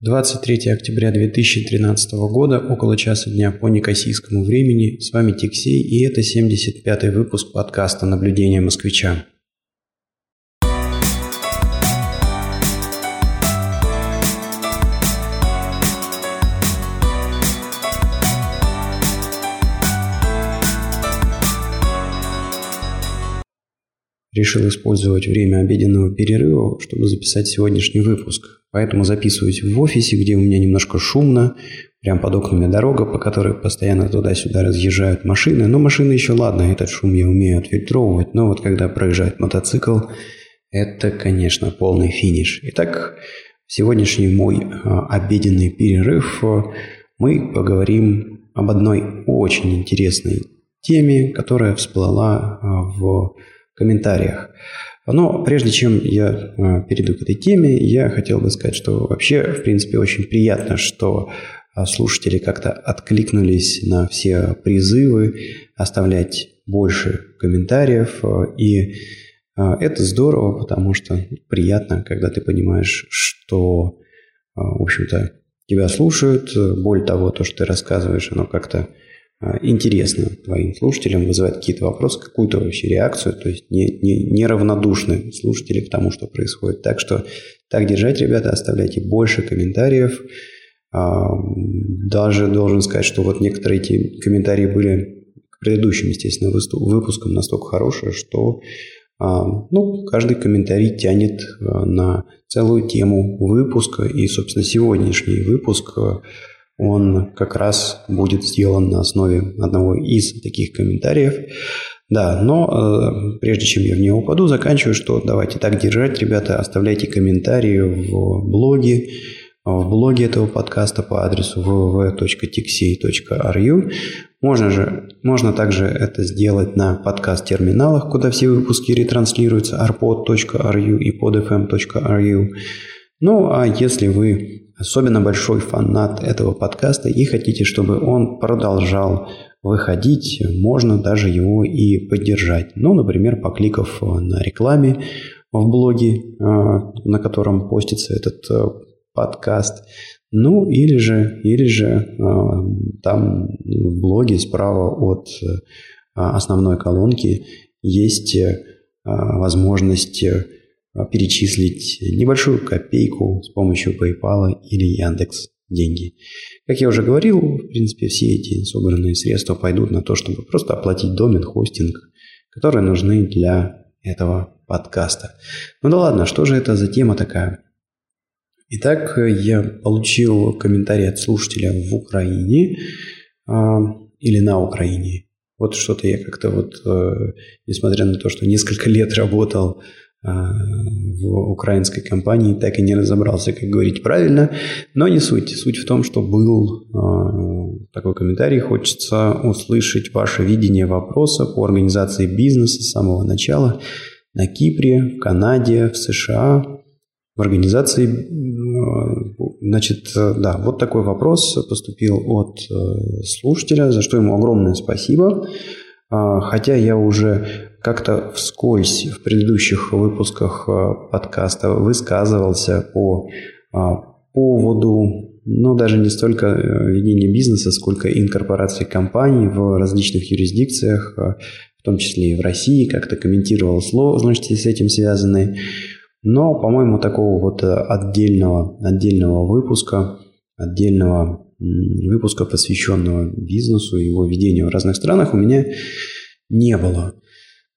23 октября 2013 года, около часа дня по некосийскому времени. С вами Тиксей, и это 75-й выпуск подкаста «Наблюдение москвича». Решил использовать время обеденного перерыва, чтобы записать сегодняшний выпуск. Поэтому записываюсь в офисе, где у меня немножко шумно, прям под окнами дорога, по которой постоянно туда-сюда разъезжают машины. Но машины еще ладно, этот шум я умею отфильтровывать, но вот когда проезжает мотоцикл, это, конечно, полный финиш. Итак, сегодняшний мой а, обеденный перерыв мы поговорим об одной очень интересной теме, которая всплыла а, в комментариях. Но прежде чем я э, перейду к этой теме, я хотел бы сказать, что вообще, в принципе, очень приятно, что э, слушатели как-то откликнулись на все призывы оставлять больше комментариев. Э, и это здорово, потому что приятно, когда ты понимаешь, что, в общем-то, тебя слушают. Более того, то, что ты рассказываешь, оно как-то интересно твоим слушателям, вызывает какие-то вопросы, какую-то вообще реакцию, то есть не, не, неравнодушны слушатели к тому, что происходит. Так что так держать, ребята, оставляйте больше комментариев. А, даже должен сказать, что вот некоторые эти комментарии были к предыдущим, естественно, выпускам настолько хорошие, что а, ну, каждый комментарий тянет на целую тему выпуска. И, собственно, сегодняшний выпуск он как раз будет сделан на основе одного из таких комментариев. Да, но э, прежде чем я в него упаду, заканчиваю, что давайте так держать, ребята, оставляйте комментарии в блоге, в блоге этого подкаста по адресу www.tixey.ru. Можно, же, можно также это сделать на подкаст-терминалах, куда все выпуски ретранслируются, arpod.ru и podfm.ru. Ну, а если вы особенно большой фанат этого подкаста и хотите, чтобы он продолжал выходить, можно даже его и поддержать. Ну, например, покликав на рекламе в блоге, э, на котором постится этот э, подкаст. Ну, или же, или же э, там в блоге справа от основной колонки есть возможность перечислить небольшую копейку с помощью PayPal или Яндекс деньги. Как я уже говорил, в принципе, все эти собранные средства пойдут на то, чтобы просто оплатить домен, хостинг, которые нужны для этого подкаста. Ну да ладно, что же это за тема такая? Итак, я получил комментарий от слушателя в Украине э, или на Украине. Вот что-то я как-то вот, э, несмотря на то, что несколько лет работал а, в украинской компании, так и не разобрался, как говорить правильно, но не суть. Суть в том, что был э, такой комментарий, хочется услышать ваше видение вопроса по организации бизнеса с самого начала на Кипре, в Канаде, в США, в организации, э, значит, да, вот такой вопрос поступил от э, слушателя, за что ему огромное спасибо. Хотя я уже как-то вскользь в предыдущих выпусках э, подкаста высказывался по а, поводу, ну, даже не столько э, ведения бизнеса, сколько инкорпорации компаний в различных юрисдикциях, э, в том числе и в России, как-то комментировал сложности с этим связанные. Но, по-моему, такого вот отдельного, отдельного выпуска, отдельного выпуска, посвященного бизнесу и его ведению в разных странах, у меня не было.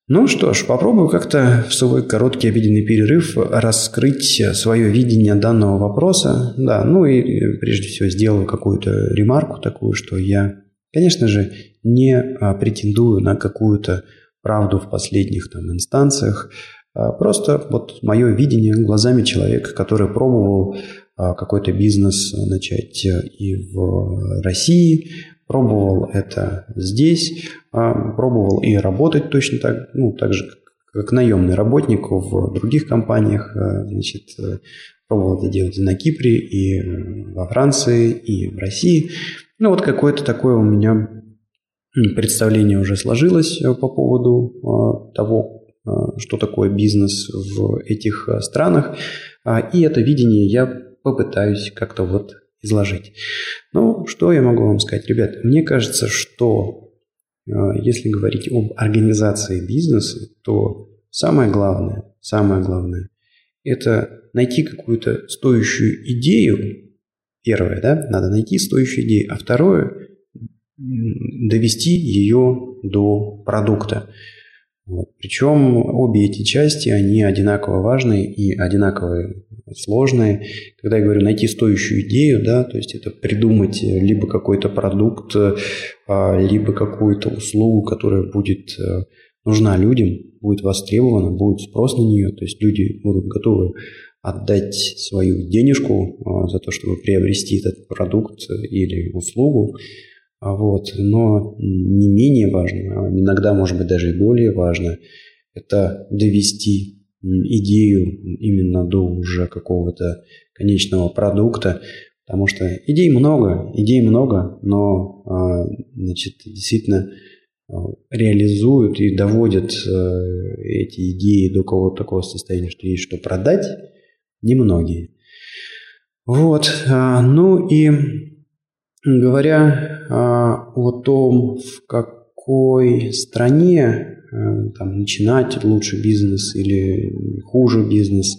Ну что ж, попробую как-то в свой короткий обеденный перерыв раскрыть свое видение данного вопроса. Да, ну и прежде всего сделаю какую-то ремарку такую, что я, конечно же, не а, претендую на какую-то правду в последних там инстанциях. А просто вот мое видение глазами человека, который пробовал какой-то бизнес начать и в России, Пробовал это здесь, а, пробовал и работать точно так, ну, так же, как наемный работник в других компаниях. А, значит, э, пробовал это делать и на Кипре, и во Франции, и в России. Ну, вот какое-то такое у меня представление уже сложилось э, по поводу а, того, что такое бизнес в этих странах. И это видение я попытаюсь как-то вот изложить. Ну, что я могу вам сказать, ребят? Мне кажется, что э, если говорить об организации бизнеса, то самое главное, самое главное, это найти какую-то стоящую идею. Первое, да, надо найти стоящую идею. А второе, довести ее до продукта. Причем обе эти части, они одинаково важны и одинаково сложные. Когда я говорю найти стоящую идею, да, то есть это придумать либо какой-то продукт, а, либо какую-то услугу, которая будет э, нужна людям, будет востребована, будет спрос на нее, то есть люди будут готовы отдать свою денежку а, за то, чтобы приобрести этот продукт или услугу. А вот. Но не менее важно, а иногда, может быть, даже и более важно, это довести идею именно до уже какого-то конечного продукта, потому что идей много, идей много, но а, значит, действительно реализуют и доводят э, эти идеи до какого-то такого состояния, что есть что продать, немногие. Вот, ну и Говоря а, о том, в какой стране а, там, начинать лучше бизнес или хуже бизнес,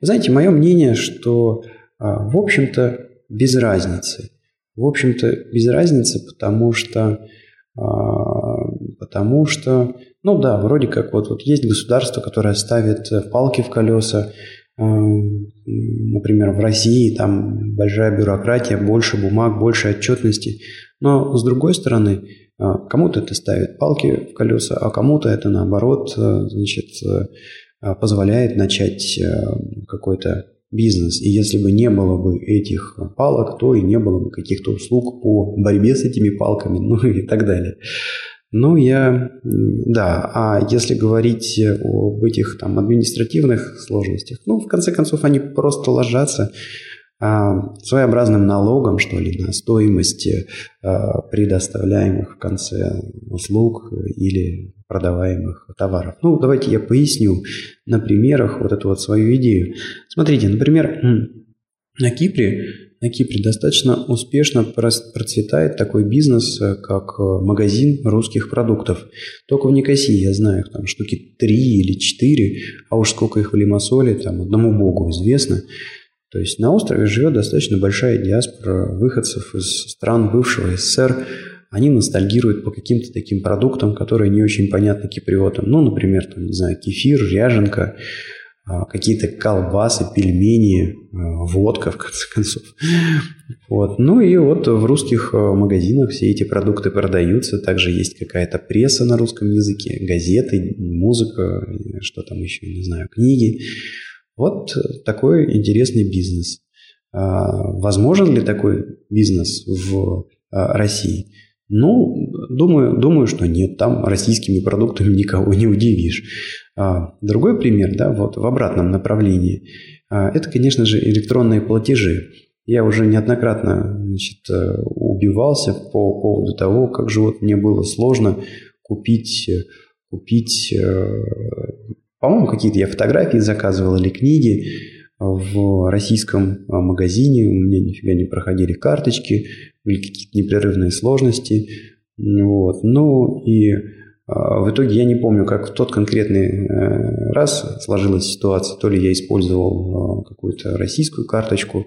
вы знаете, мое мнение, что, а, в общем-то, без разницы. В общем-то, без разницы, потому что, а, потому что, ну да, вроде как вот, вот есть государство, которое ставит палки в колеса, Например, в России там большая бюрократия, больше бумаг, больше отчетности. Но с другой стороны, а, кому-то это ставит палки в колеса, а кому-то это наоборот э, значит, э, позволяет начать э, какой-то бизнес. И если бы не было бы этих палок, то и не было бы каких-то услуг по борьбе с этими палками, ну и так далее. Ну, я, да, а если говорить об этих там административных сложностях, ну, в конце концов, они просто ложатся а, своеобразным налогом, что ли, на стоимость а, предоставляемых в конце услуг или продаваемых товаров. Ну, давайте я поясню на примерах вот эту вот свою идею. Смотрите, например, на Кипре на Кипре достаточно успешно процветает такой бизнес, э, как э, магазин русских продуктов. Только в Никосии, я знаю, их там штуки три или четыре, а уж сколько их в Лимассоле, там одному богу известно. То есть на острове живет достаточно большая диаспора выходцев из стран бывшего СССР. Они ностальгируют по каким-то таким продуктам, которые не очень понятны киприотам. Ну, например, там, не знаю, кефир, ряженка, какие-то колбасы, пельмени, а, водка, в конце концов. Вот. Ну и вот в русских а, магазинах все эти продукты продаются. Также есть какая-то пресса на русском языке, газеты, музыка, что там еще, не знаю, книги. Вот такой интересный бизнес. Возможен ли такой бизнес в России? Ну, думаю, думаю, что нет. Там российскими продуктами никого не удивишь. А, другой пример, да, вот в обратном направлении, а, это, конечно же, электронные платежи. Я уже неоднократно значит, э, убивался по поводу того, как же вот мне было сложно купить, купить э, по-моему, какие-то я фотографии заказывал или книги в российском а, магазине. У меня нифига не проходили карточки, были какие-то непрерывные сложности. Вот. Ну и а, в итоге я не помню, как в тот конкретный э, раз сложилась ситуация. То ли я использовал а, какую-то российскую карточку,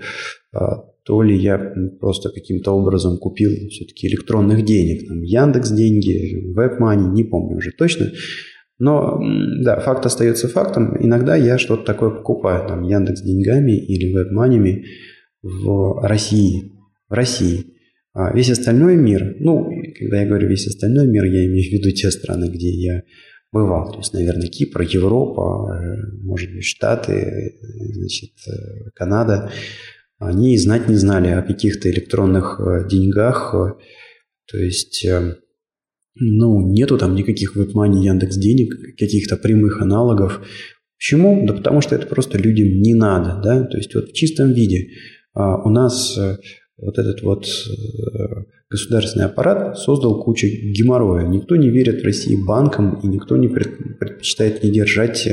а, то ли я просто каким-то образом купил все-таки электронных денег. Там Яндекс деньги, WebMoney, не помню уже точно. Но, да, факт остается фактом. Иногда я что-то такое покупаю, там, Яндекс деньгами или WebMoney в России. В России. А весь остальной мир, ну, когда я говорю весь остальной мир, я имею в виду те страны, где я бывал. То есть, наверное, Кипр, Европа, э, может быть, Штаты, значит, э, Канада. Они знать не знали о каких-то электронных э, деньгах. То есть, ну, нету там никаких WebMoney, Яндекс денег, каких-то прямых аналогов. Почему? Да потому что это просто людям не надо, да, то есть вот в чистом виде а у нас вот этот вот э, государственный аппарат создал кучу геморроя. Никто не верит в России банкам, и никто не предпочитает не держать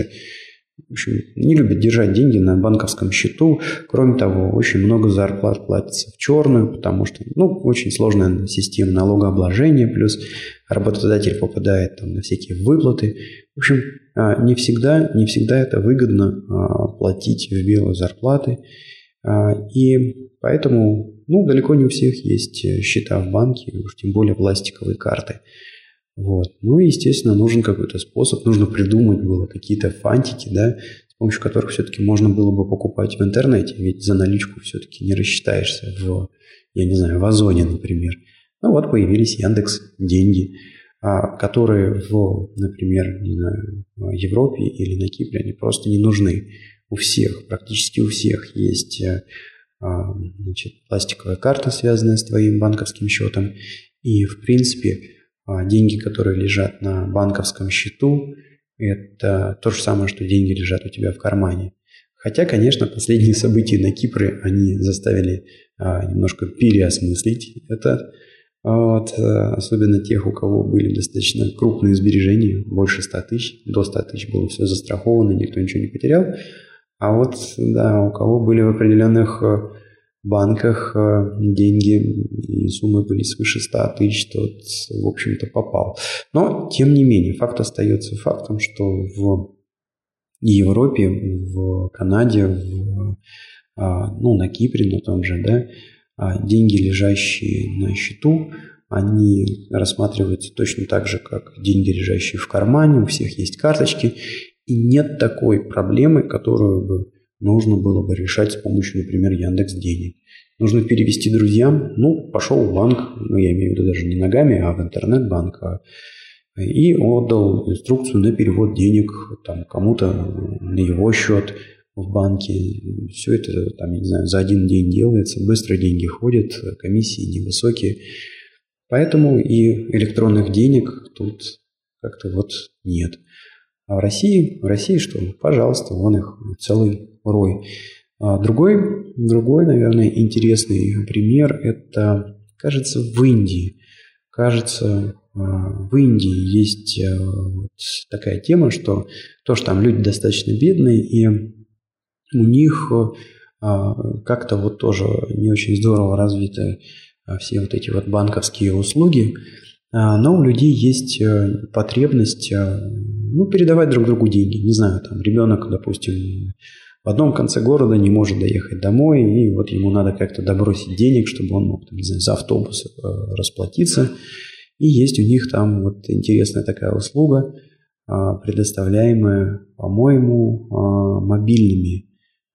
в общем, не любят держать деньги на банковском счету. Кроме того, очень много зарплат платится в черную, потому что ну, очень сложная система налогообложения, плюс работодатель попадает там, на всякие выплаты. В общем, а, не всегда, не всегда это выгодно платить в белые зарплаты. А, и поэтому ну, далеко не у всех есть э, счета в банке, уж тем более пластиковые карты. Вот. Ну и, естественно, нужен какой-то способ, нужно придумать было какие-то фантики, да, с помощью которых все-таки можно было бы покупать в интернете, ведь за наличку все-таки не рассчитаешься в, я не знаю, в Озоне, например. Ну вот появились Яндекс деньги, а, которые в, например, не знаю, Европе или на Кипре, они просто не нужны. У всех, практически у всех есть э, а, значит, пластиковая карта, связанная с твоим банковским счетом. И, в принципе, а, деньги, которые лежат на банковском счету, это то же самое, что деньги лежат у тебя в кармане. Хотя, конечно, последние события на Кипре, они заставили а, немножко переосмыслить это. Вот, э, особенно тех, у кого были достаточно крупные сбережения, больше 100 тысяч, до 100 тысяч было все застраховано, никто ничего не потерял. А вот, да, у кого были в определенных э, банках э, деньги и суммы были свыше 100 тысяч, тот, в общем-то, попал. Но, тем не менее, факт остается фактом, что в Европе, в Канаде, в, а, ну, на Кипре, на том же, да, а, деньги, лежащие на счету, они рассматриваются точно так же, как деньги, лежащие в кармане, у всех есть карточки, и нет такой проблемы, которую бы нужно было бы решать с помощью, например, Яндекс Денег. Нужно перевести друзьям, ну, пошел в банк, ну, я имею в виду даже не ногами, а в интернет-банк, а, и отдал инструкцию на перевод денег там кому-то на его счет в банке. Все это, там, я не знаю, за один день делается, быстро деньги ходят, комиссии невысокие. Поэтому и электронных денег тут как-то вот нет. А в России, в России что? Пожалуйста, вон их целый рой. А другой, другой, наверное, интересный пример – это, кажется, в Индии. Кажется, а, в Индии есть а, вот такая тема, что то, что там люди достаточно бедные, и у них как-то вот тоже не очень здорово развиты все вот эти вот банковские услуги, но у людей есть э, потребность ну, передавать друг другу деньги. Не знаю, там ребенок, допустим, в одном конце города не может доехать домой, и вот ему надо как-то добросить денег, чтобы он мог, там, не знаю, за автобус э, расплатиться. И есть у них там вот интересная такая услуга, э, предоставляемая, по-моему, э, мобильными,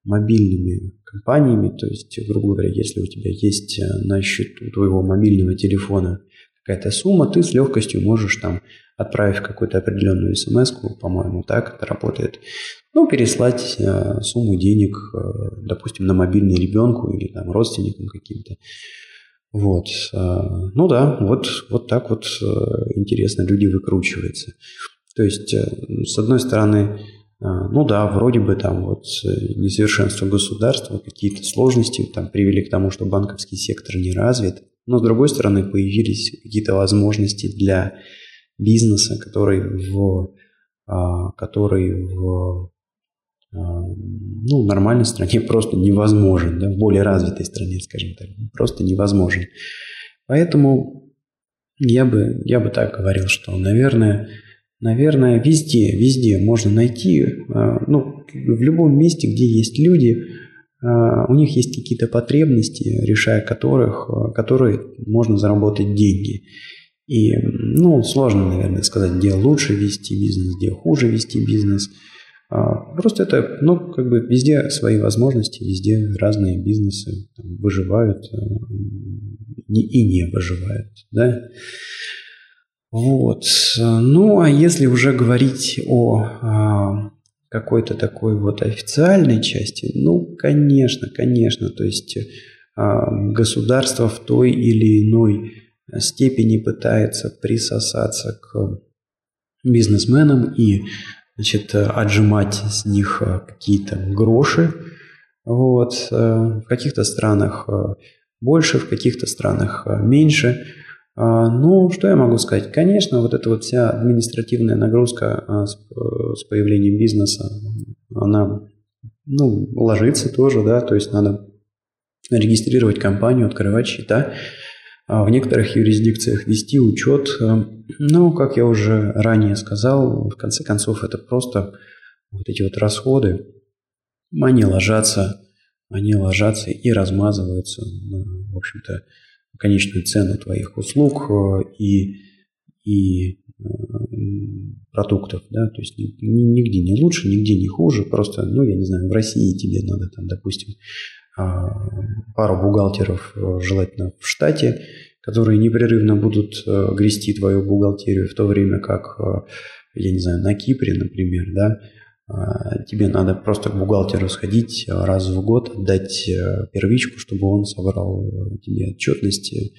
мобильными компаниями. То есть, грубо говоря, если у тебя есть э, на счету твоего мобильного телефона какая-то сумма, ты с легкостью можешь там отправив какую-то определенную смс по-моему, так это работает, ну, переслать э, сумму денег, э, допустим, на мобильный ребенку или там родственникам каким-то. Вот. Э, ну да, вот, вот так вот э, интересно люди выкручиваются. То есть, э, с одной стороны, э, ну да, вроде бы там вот э, несовершенство государства, какие-то сложности там привели к тому, что банковский сектор не развит, но с другой стороны появились какие-то возможности для бизнеса, который в, а, который в а, ну, нормальной стране просто невозможен, да, в более развитой стране, скажем так, просто невозможен. Поэтому я бы, я бы так говорил, что, наверное, наверное, везде, везде можно найти, а, ну, в любом месте, где есть люди, у них есть какие-то потребности, решая которых, которые можно заработать деньги. И, ну, сложно, наверное, сказать, где лучше вести бизнес, где хуже вести бизнес. А, просто это, ну, как бы везде свои возможности, везде разные бизнесы выживают э, и не выживают, да. Вот. Ну, а если уже говорить о какой-то такой вот официальной части, ну, конечно, конечно, то есть а, государство в той или иной степени пытается присосаться к бизнесменам и значит, отжимать с них э, какие-то гроши. Вот. Э, в каких-то странах э, больше, в каких-то странах меньше. Ну, что я могу сказать? Конечно, вот эта вот вся административная нагрузка с появлением бизнеса она ну, ложится тоже, да, то есть надо регистрировать компанию, открывать счета, а в некоторых юрисдикциях вести учет. Ну, как я уже ранее сказал, в конце концов это просто вот эти вот расходы, они ложатся, они ложатся и размазываются на, в общем-то, конечную цену твоих услуг э, и, и э, продуктов, да, то есть нигде не лучше, нигде не хуже, просто, ну, я не знаю, в России тебе надо там, допустим, а, пару бухгалтеров, э, желательно в штате, которые непрерывно будут грести твою бухгалтерию, в то время как, я не знаю, на Кипре, например, да, тебе надо просто к бухгалтеру сходить раз в год, отдать э, первичку, чтобы он собрал э, тебе отчетности,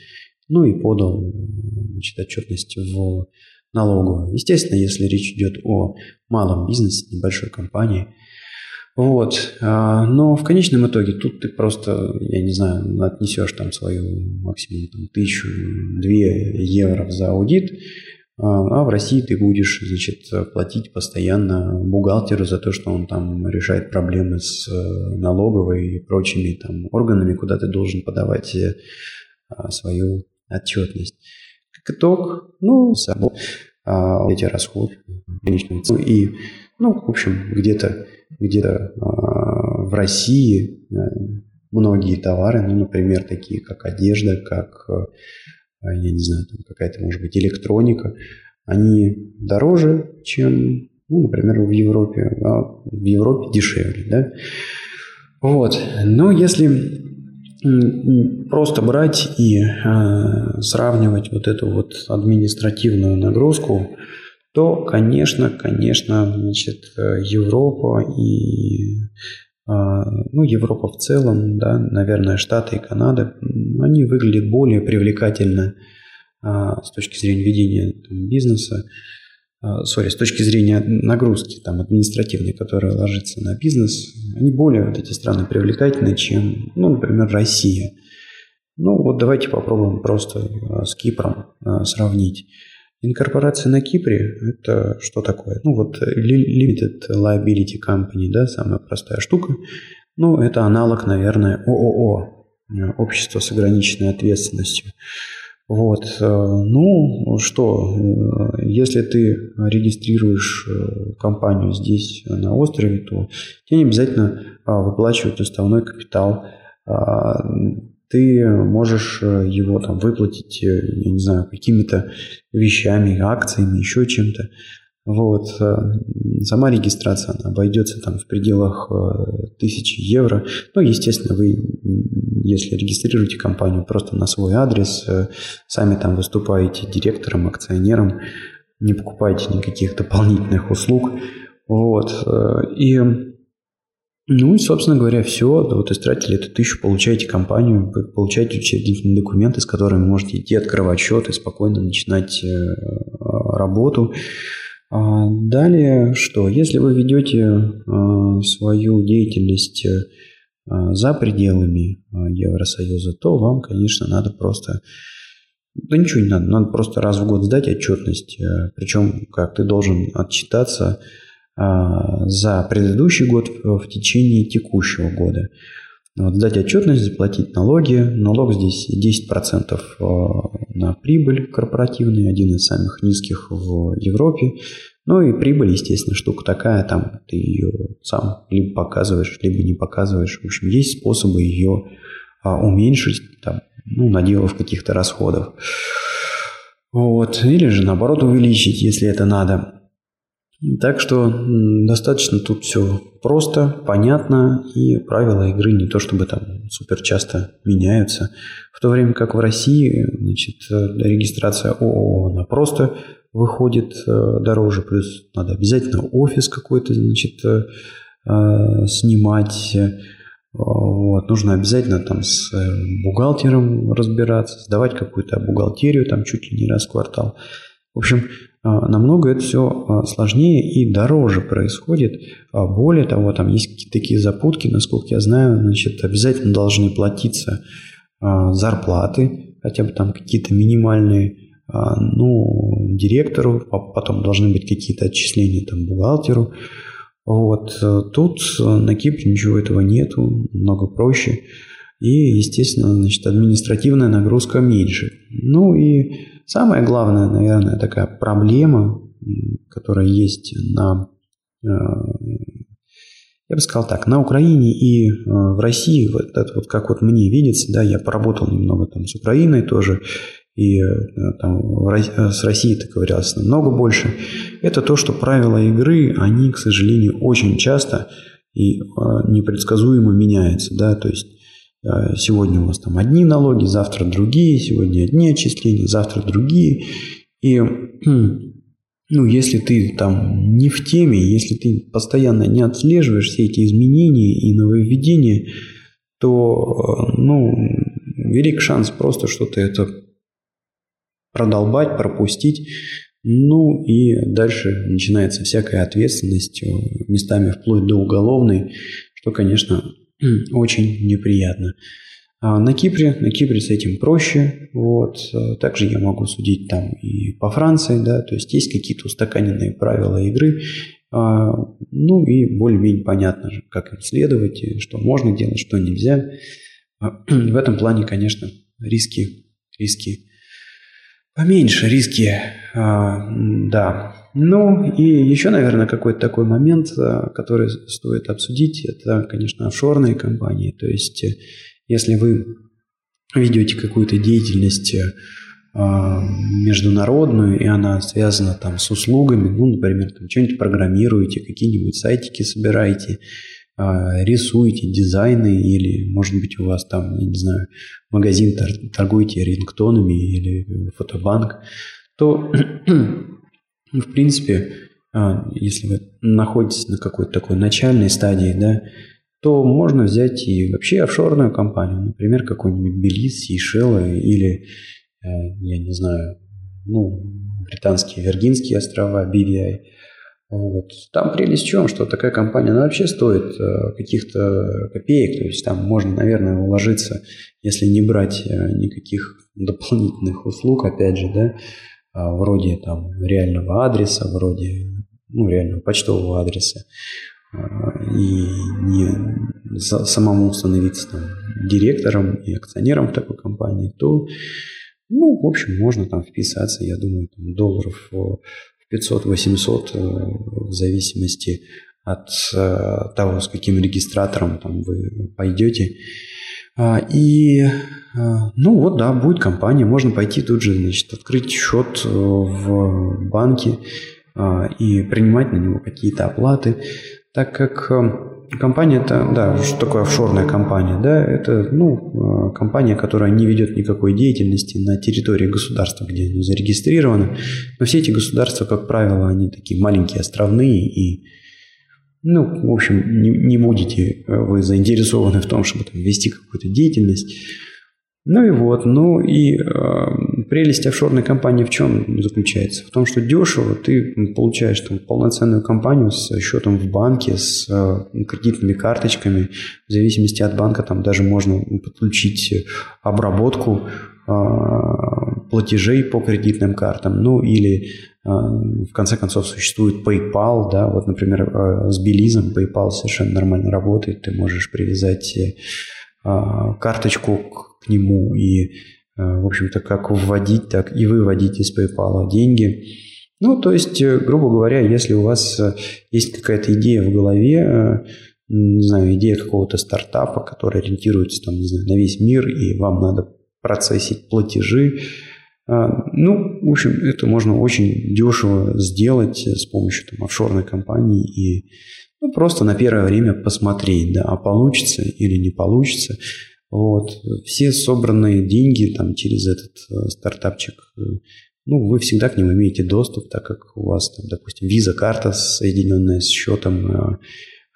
ну и подал значит, отчетность в налоговую. Естественно, если речь идет о малом бизнесе, небольшой компании. Вот. Но в конечном итоге тут ты просто, я не знаю, отнесешь там свою максимум там, тысячу-две евро за аудит, а, а в России ты будешь, значит, платить постоянно бухгалтеру за то, что он там решает проблемы с э, налоговой и прочими там органами, куда ты должен подавать э, а, свою отчетность. Как итог, ну, собой, а, эти расходы и, ну, в общем, где-то где-то в России э, многие товары, ну, например, такие как одежда, как я не знаю, там какая-то, может быть, электроника, они дороже, чем, ну, например, в Европе, а в Европе дешевле, да. Вот. Но если просто брать и э, сравнивать вот эту вот административную нагрузку, то, конечно, конечно, значит, Европа и а, ну, Европа в целом, да, наверное, Штаты и Канада, они выглядят более привлекательно а, с точки зрения ведения бизнеса, сори, с точки зрения нагрузки там, административной, которая ложится на бизнес, они более вот эти страны привлекательны, чем, ну, например, Россия. Ну, вот давайте попробуем просто с Кипром сравнить. Инкорпорация на Кипре – это что такое? Ну вот Limited Liability Company, да, самая простая штука. Ну, это аналог, наверное, ООО, общество с ограниченной ответственностью. Вот, э, ну что, э, если ты регистрируешь э, компанию здесь на острове, то тебе не обязательно а, выплачивать уставной капитал а, ты можешь э, его там выплатить, э, я не знаю, какими-то вещами, акциями, еще чем-то. Вот. Э, сама регистрация она обойдется там в пределах тысячи евро. Ну, естественно, вы, если регистрируете компанию просто на свой адрес, сами там выступаете директором, акционером, не покупаете никаких дополнительных услуг. Вот. И ну и, собственно говоря, все. Вот истратили эту тысячу, получаете компанию, получаете учредительные документы, с которыми можете идти открывать счет и спокойно начинать э, работу. А далее что? Если вы ведете э, свою деятельность э, за пределами Евросоюза, то вам, конечно, надо просто да ничего не надо, надо просто раз в год сдать отчетность, причем как ты должен отчитаться а, за предыдущий год в течение текущего года. Вот, сдать отчетность, заплатить налоги. Налог здесь 10% а, на прибыль корпоративный, один из самых низких в Европе. Ну и прибыль, естественно, штука такая, там ты ее сам либо показываешь, либо не показываешь. В общем, есть способы ее а, уменьшить, там, ну, наделав каких-то расходов. Вот. Или же наоборот увеличить, если это надо. Так что достаточно тут все просто, понятно, и правила игры не то чтобы там супер часто меняются. В то время как в России значит, регистрация ООО, она просто выходит э, дороже, плюс надо обязательно офис какой-то значит, э, э, снимать, вот, нужно обязательно там с бухгалтером разбираться, сдавать какую-то бухгалтерию там чуть ли не раз в квартал. В общем, намного это все а, сложнее и дороже происходит. А более того, там есть какие-то такие запутки, насколько я знаю, значит, обязательно должны платиться зарплаты, хотя бы там какие-то минимальные, ну, директору, потом должны быть какие-то отчисления там бухгалтеру. Вот. Тут на Кипре ничего этого нету, много проще. И, естественно, значит, административная нагрузка меньше. Ну и самая главная, наверное, такая проблема, которая есть на я бы сказал так, на Украине и э, в России, вот это вот как вот мне видится, да, я поработал немного там с Украиной тоже, и э, там э, с Россией так ковырялся намного больше, это то, что правила игры, они, к сожалению, очень часто и непредсказуемо меняются, да, то есть сегодня у вас там одни налоги, завтра другие, сегодня одни отчисления, завтра другие, и ну, если ты там не в теме, если ты постоянно не отслеживаешь все эти изменения и нововведения, то, ну, велик шанс просто что-то это продолбать, пропустить. Ну и дальше начинается всякая ответственность, э, местами вплоть до уголовной, что, конечно, очень неприятно. А на Кипре, на Кипре с этим проще, вот. Также я могу судить там и по Франции, да, то есть есть какие-то устаканенные правила игры, а, ну и более-менее понятно же, как им следовать, что можно делать, что нельзя. А, в этом плане, конечно, риски, риски поменьше, риски, а, да. Ну и еще, наверное, какой-то такой момент, который стоит обсудить, это, конечно, офшорные компании, то есть если вы ведете какую-то деятельность э, международную, и она связана там с услугами, ну, например, там что-нибудь программируете, какие-нибудь сайтики собираете, а, рисуете дизайны, или, может быть, у вас там, я не знаю, магазин торгуете рингтонами или фотобанк, то, в принципе, а, если вы находитесь на какой-то такой начальной стадии, да, то можно взять и вообще офшорную компанию, например, какой-нибудь Белиз, Сейшелы или, э, я не знаю, ну, британские Виргинские острова, BVI. Вот. Там прелесть в чем, что такая компания, она вообще стоит э, каких-то копеек, то есть там можно, наверное, уложиться, если не брать э, никаких дополнительных услуг, опять же, да, вроде там реального адреса, вроде ну, реального почтового адреса, и не самому становиться там, директором и акционером в такой компании, то, ну, в общем, можно там вписаться, я думаю, там, долларов в 500-800 э, в зависимости от э, того, с каким регистратором там вы пойдете. А, и, э, ну вот, да, будет компания, можно пойти тут же, значит, открыть счет в банке а, и принимать на него какие-то оплаты. Так как эм, компания это, да, что такое офшорная компания, да, это, ну, э, компания, которая не ведет никакой деятельности на территории государства, где она зарегистрирована, но все эти государства, как правило, они такие маленькие, островные, и, ну, в общем, не, не будете вы заинтересованы в том, чтобы там вести какую-то деятельность, ну и вот, ну и э, прелесть офшорной компании в чем заключается? В том, что дешево ты получаешь там полноценную компанию с счетом в банке, с э, кредитными карточками. В зависимости от банка там даже можно подключить обработку э, платежей по кредитным картам. Ну или э, в конце концов существует PayPal, да, вот, например, э, с Белизом PayPal совершенно нормально работает, ты можешь привязать э, карточку к нему и, э, в общем-то, как вводить, так и выводить из PayPal деньги. Ну, то есть, э, грубо говоря, если у вас э, есть какая-то идея в голове, не знаю, идея какого-то стартапа, который ориентируется там, не знаю, на весь мир, и вам надо процессить платежи, ну, в общем, это можно очень дешево сделать с помощью там, офшорной компании и ну, просто на первое время посмотреть, да, а получится или не получится. Вот. Все собранные деньги там, через этот э, стартапчик, э, ну, вы всегда к ним имеете доступ, так как у вас, там, допустим, виза-карта, соединенная с счетом э,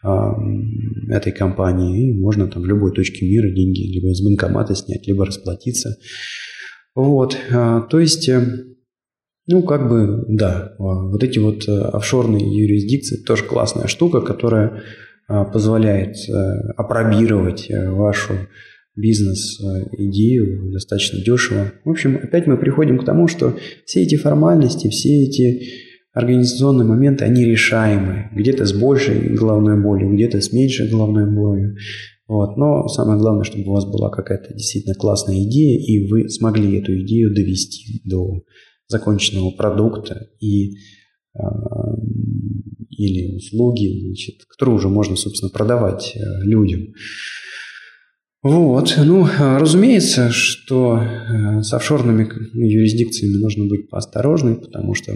э, этой компании, и можно там в любой точке мира деньги либо с банкомата снять, либо расплатиться. Вот, э, то есть, э, ну, как бы, да, вот эти вот э, офшорные юрисдикции тоже классная штука, которая э, позволяет э, опробировать вашу бизнес-идею э, достаточно дешево. В общем, опять мы приходим к тому, что все эти формальности, все эти организационные моменты, они решаемы. Где-то с большей головной болью, где-то с меньшей головной болью. Вот. Но самое главное, чтобы у вас была какая-то действительно классная идея, и вы смогли эту идею довести до законченного продукта и э, или услуги, значит, которые уже можно, собственно, продавать э, людям. Вот, ну, разумеется, что э, с офшорными юрисдикциями нужно быть поосторожным, потому что,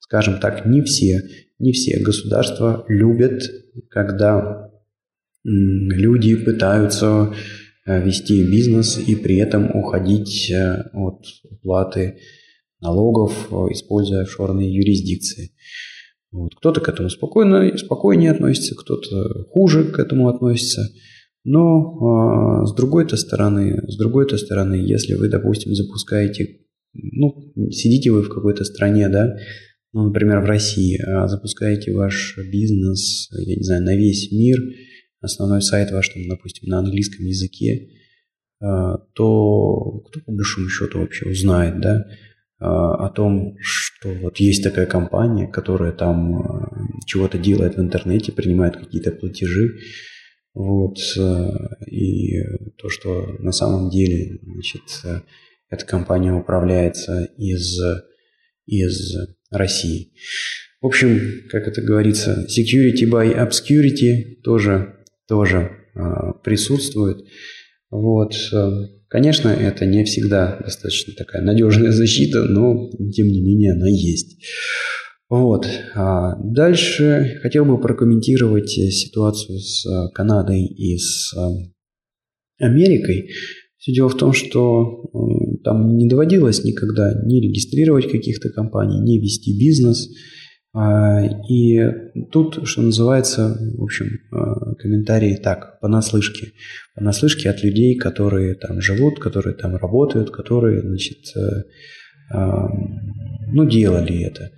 скажем так, не все, не все государства любят, когда люди пытаются э, вести бизнес и при этом уходить э, от уплаты налогов, используя офшорные юрисдикции. Вот. Кто-то к этому спокойно, спокойнее относится, кто-то хуже к этому относится – но э, с другой-то стороны, с другой-то стороны, если вы, допустим, запускаете, ну, сидите вы в какой-то стране, да, ну, например, в России, а запускаете ваш бизнес, я не знаю, на весь мир, основной сайт ваш, там, допустим, на английском языке, э, то кто по большому счету вообще узнает, да, э, о том, что вот есть такая компания, которая там э, чего-то делает в интернете, принимает какие-то платежи, вот, и то, что на самом деле значит, эта компания управляется из, из России. В общем, как это говорится, security by obscurity тоже, тоже э, присутствует. Вот. Конечно, это не всегда достаточно такая надежная защита, но тем не менее она есть. Вот. А дальше хотел бы прокомментировать ситуацию с э, Канадой и с э, Америкой. Все дело в том, что э, там не доводилось никогда не регистрировать каких-то компаний, не вести бизнес. А, и тут, что называется, в общем, комментарии так, понаслышке. Понаслышке от людей, которые там живут, которые там работают, которые, значит, ну, делали это.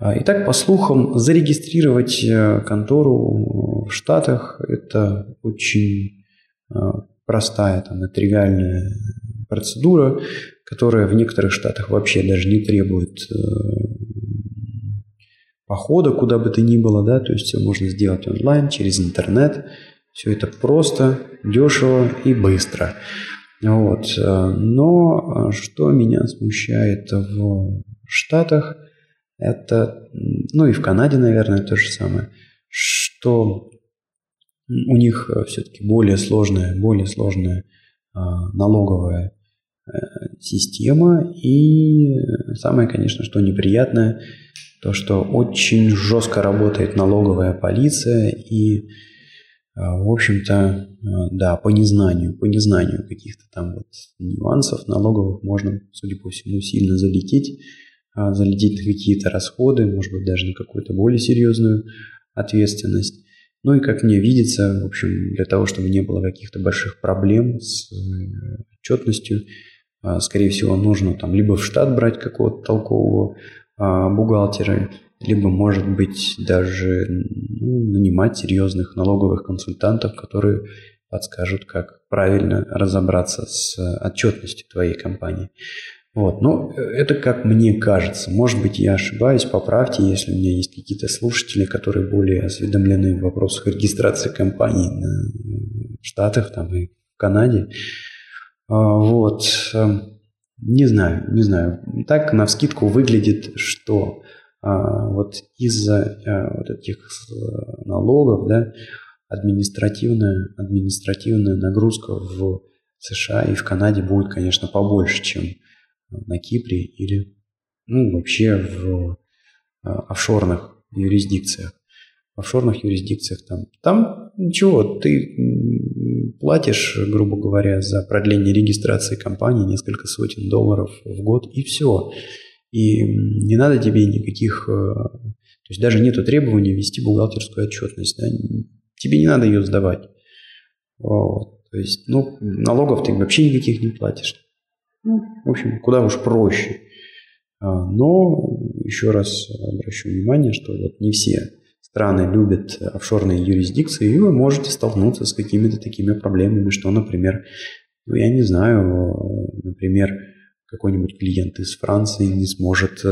А, итак, по слухам, зарегистрировать э, контору в Штатах – это очень э, простая, там, тривиальная процедура, которая в некоторых штатах вообще даже не требует э, похода куда бы то ни было, да, то есть все можно сделать онлайн, через интернет. Все это просто, дешево и быстро. Вот. Но что меня смущает в Штатах – это, ну и в Канаде, наверное, то же самое, что у них э, все-таки более сложная, более сложная а, налоговая э, система. И самое, конечно, что неприятное, то, что очень жестко работает налоговая полиция и, а, в общем-то, а, да, по незнанию, по незнанию каких-то там вот нюансов налоговых можно, судя по всему, сильно залететь а, залететь на какие-то расходы, может быть, даже на какую-то более серьезную ответственность. Ну и, как мне видится, в общем, для того, чтобы не было каких-то больших проблем с э, отчетностью, а, скорее всего, нужно там либо в штат брать какого-то толкового а, бухгалтера, либо, может быть, даже ну, нанимать серьезных налоговых консультантов, которые подскажут, как правильно разобраться с отчетностью твоей компании. Вот. Э, это как мне кажется. Может быть, я ошибаюсь, поправьте, если у меня есть какие-то слушатели, которые более осведомлены в вопросах регистрации компаний в Штатах там, и в Канаде. А, вот. Не знаю, не знаю. Так на вскидку выглядит, что а, вот из-за а, вот этих э, налогов, да, административная, административная нагрузка в США и в Канаде будет, конечно, побольше, чем на Кипре или ну, вообще в а, офшорных юрисдикциях. В офшорных юрисдикциях там, там ничего, ты платишь, грубо говоря, за продление регистрации компании несколько сотен долларов в год и все. И не надо тебе никаких, э, то есть даже нету требования вести бухгалтерскую отчетность, да? тебе не надо ее сдавать. Вот. То есть, ну, налогов ты вообще никаких не платишь. Ну, в общем, куда уж проще. А, но еще раз обращу внимание, что вот не все страны любят офшорные юрисдикции, и вы можете столкнуться с какими-то такими проблемами, что, например, ну, я не знаю, например, какой-нибудь клиент из Франции не сможет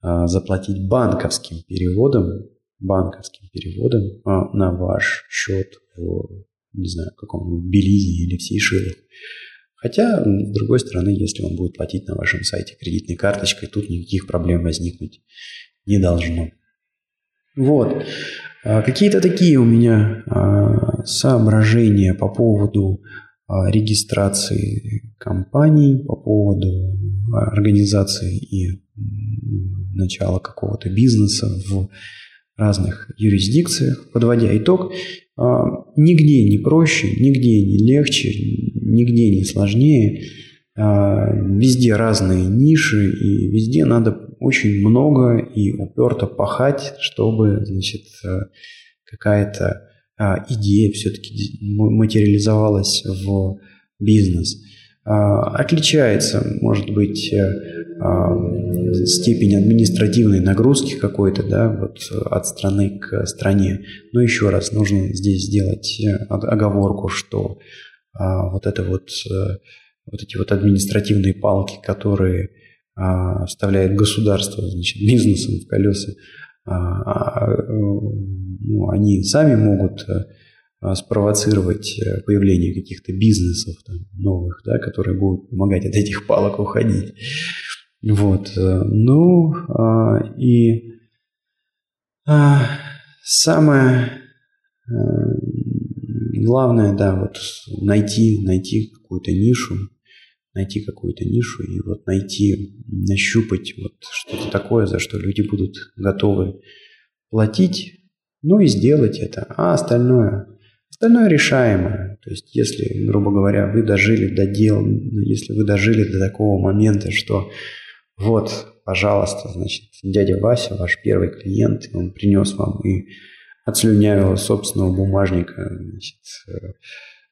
заплатить банковским переводом, банковским переводом на ваш счет в, не знаю, каком-нибудь Белизе или в Сейшелах. Хотя, с другой стороны, если он будет платить на вашем сайте кредитной карточкой, тут никаких проблем возникнуть не должно. Вот. А, какие-то такие у меня а, соображения по поводу а, регистрации компаний, по поводу организации и начала какого-то бизнеса в разных юрисдикциях. Подводя итог, нигде не проще, нигде не легче, нигде не сложнее. Везде разные ниши, и везде надо очень много и уперто пахать, чтобы, значит, э, какая-то а, идея все-таки материализовалась в бизнес. А, отличается, может быть, э, а, степень административной нагрузки какой-то, да, вот от страны к стране. Но еще раз, нужно здесь сделать э, оговорку, что вот это вот, вот эти вот административные палки, которые а, вставляет государство значит, бизнесом в колеса, а, а, ну, они сами могут э, спровоцировать э, появление каких-то бизнесов там, новых, да, которые будут помогать от этих палок уходить. Вот. Э, ну, и самое главное, да, вот найти, найти какую-то нишу, найти какую-то нишу и вот найти, нащупать вот что-то такое, за что люди будут готовы платить, ну и сделать это. А остальное, остальное решаемое. То есть, если, грубо говоря, вы дожили до дел, если вы дожили до такого момента, что вот, пожалуйста, значит, дядя Вася, ваш первый клиент, он принес вам и отслюнявил собственного бумажника, значит,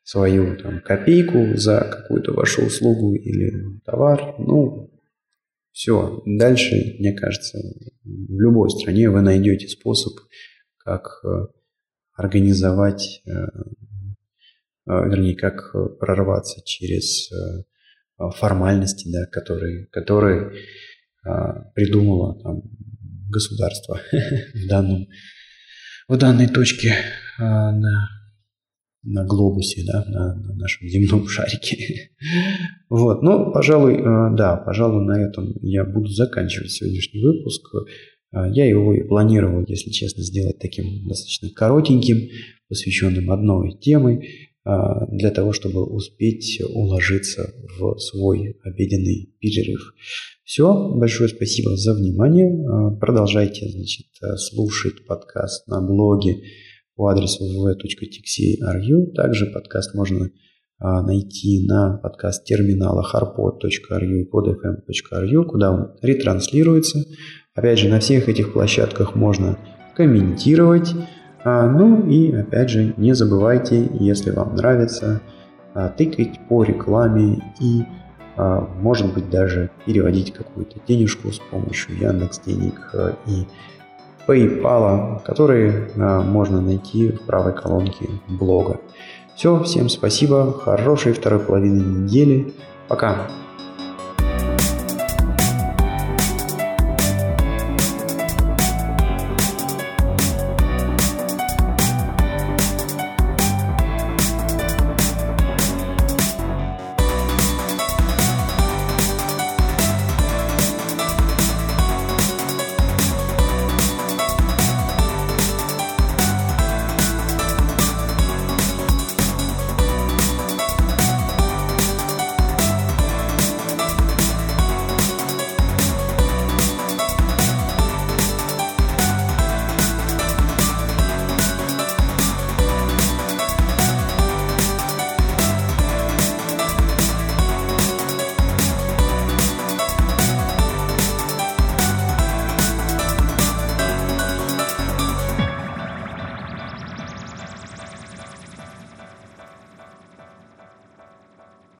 свою там, копейку за какую-то вашу услугу или товар. Ну, все. Дальше, мне кажется, в любой стране вы найдете способ, как э, организовать, э, э, вернее, как прорваться через формальности, да, которые, которые придумало там, государство в, данном, в данной точке на на глобусе, да, на, на нашем земном шарике. вот, ну, пожалуй, э, да, пожалуй, на этом я буду заканчивать сегодняшний выпуск. Э, я его и планировал, если честно, сделать таким достаточно коротеньким, посвященным одной теме, э, для того, чтобы успеть уложиться в свой обеденный перерыв. Все, большое спасибо за внимание. Продолжайте, значит, слушать подкаст на блоге по адресу www.tixi.ru. Также подкаст можно а, найти на подкаст-терминалах arpod.ru и podfm.ru, куда он ретранслируется. Опять же, на всех этих площадках можно комментировать. А, ну и, опять же, не забывайте, если вам нравится, а, тыкать по рекламе и, может быть, даже переводить какую-то денежку с помощью Яндекс Денег и PayPal, которые а, можно найти в правой колонке блога. Все, всем спасибо, хорошей второй половины недели. Пока!